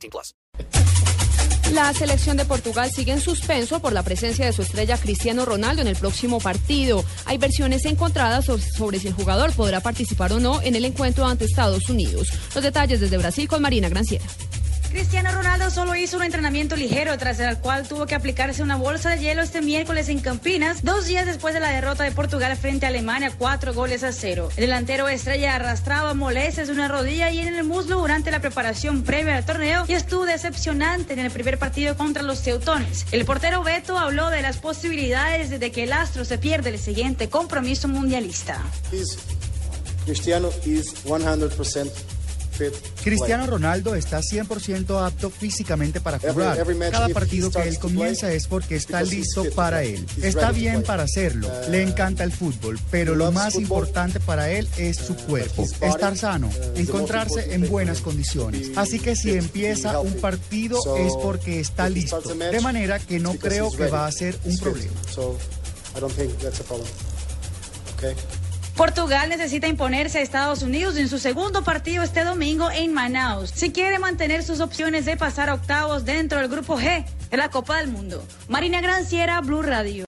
18 plus. La selección de Portugal sigue en suspenso por la presencia de su estrella Cristiano Ronaldo en el próximo partido. Hay versiones encontradas so- sobre si el jugador podrá participar o no en el encuentro ante Estados Unidos. Los detalles desde Brasil con Marina Granciera. Cristiano Ronaldo solo hizo un entrenamiento ligero tras el cual tuvo que aplicarse una bolsa de hielo este miércoles en Campinas, dos días después de la derrota de Portugal frente a Alemania, cuatro goles a cero. El delantero estrella arrastraba molestias en una rodilla y en el muslo durante la preparación previa al torneo y estuvo decepcionante en el primer partido contra los teutones. El portero Beto habló de las posibilidades de que el astro se pierda el siguiente compromiso mundialista. is Cristiano is 100% fit. Cristiano Ronaldo está 100% apto físicamente para jugar. Cada partido que él comienza es porque está listo para él. Está bien para hacerlo. Uh, Le encanta el fútbol, pero lo más importante para él es su cuerpo. his body, Estar sano, uh, encontrarse en buenas condiciones. Así que si empieza un partido es porque está listo. De manera que no creo que va a ser un problema. Okay. Portugal necesita imponerse a Estados Unidos en su segundo partido este domingo en Manaus. Si quiere mantener sus opciones de pasar a octavos dentro del grupo G de la Copa del Mundo. Marina Granciera, Blue Radio.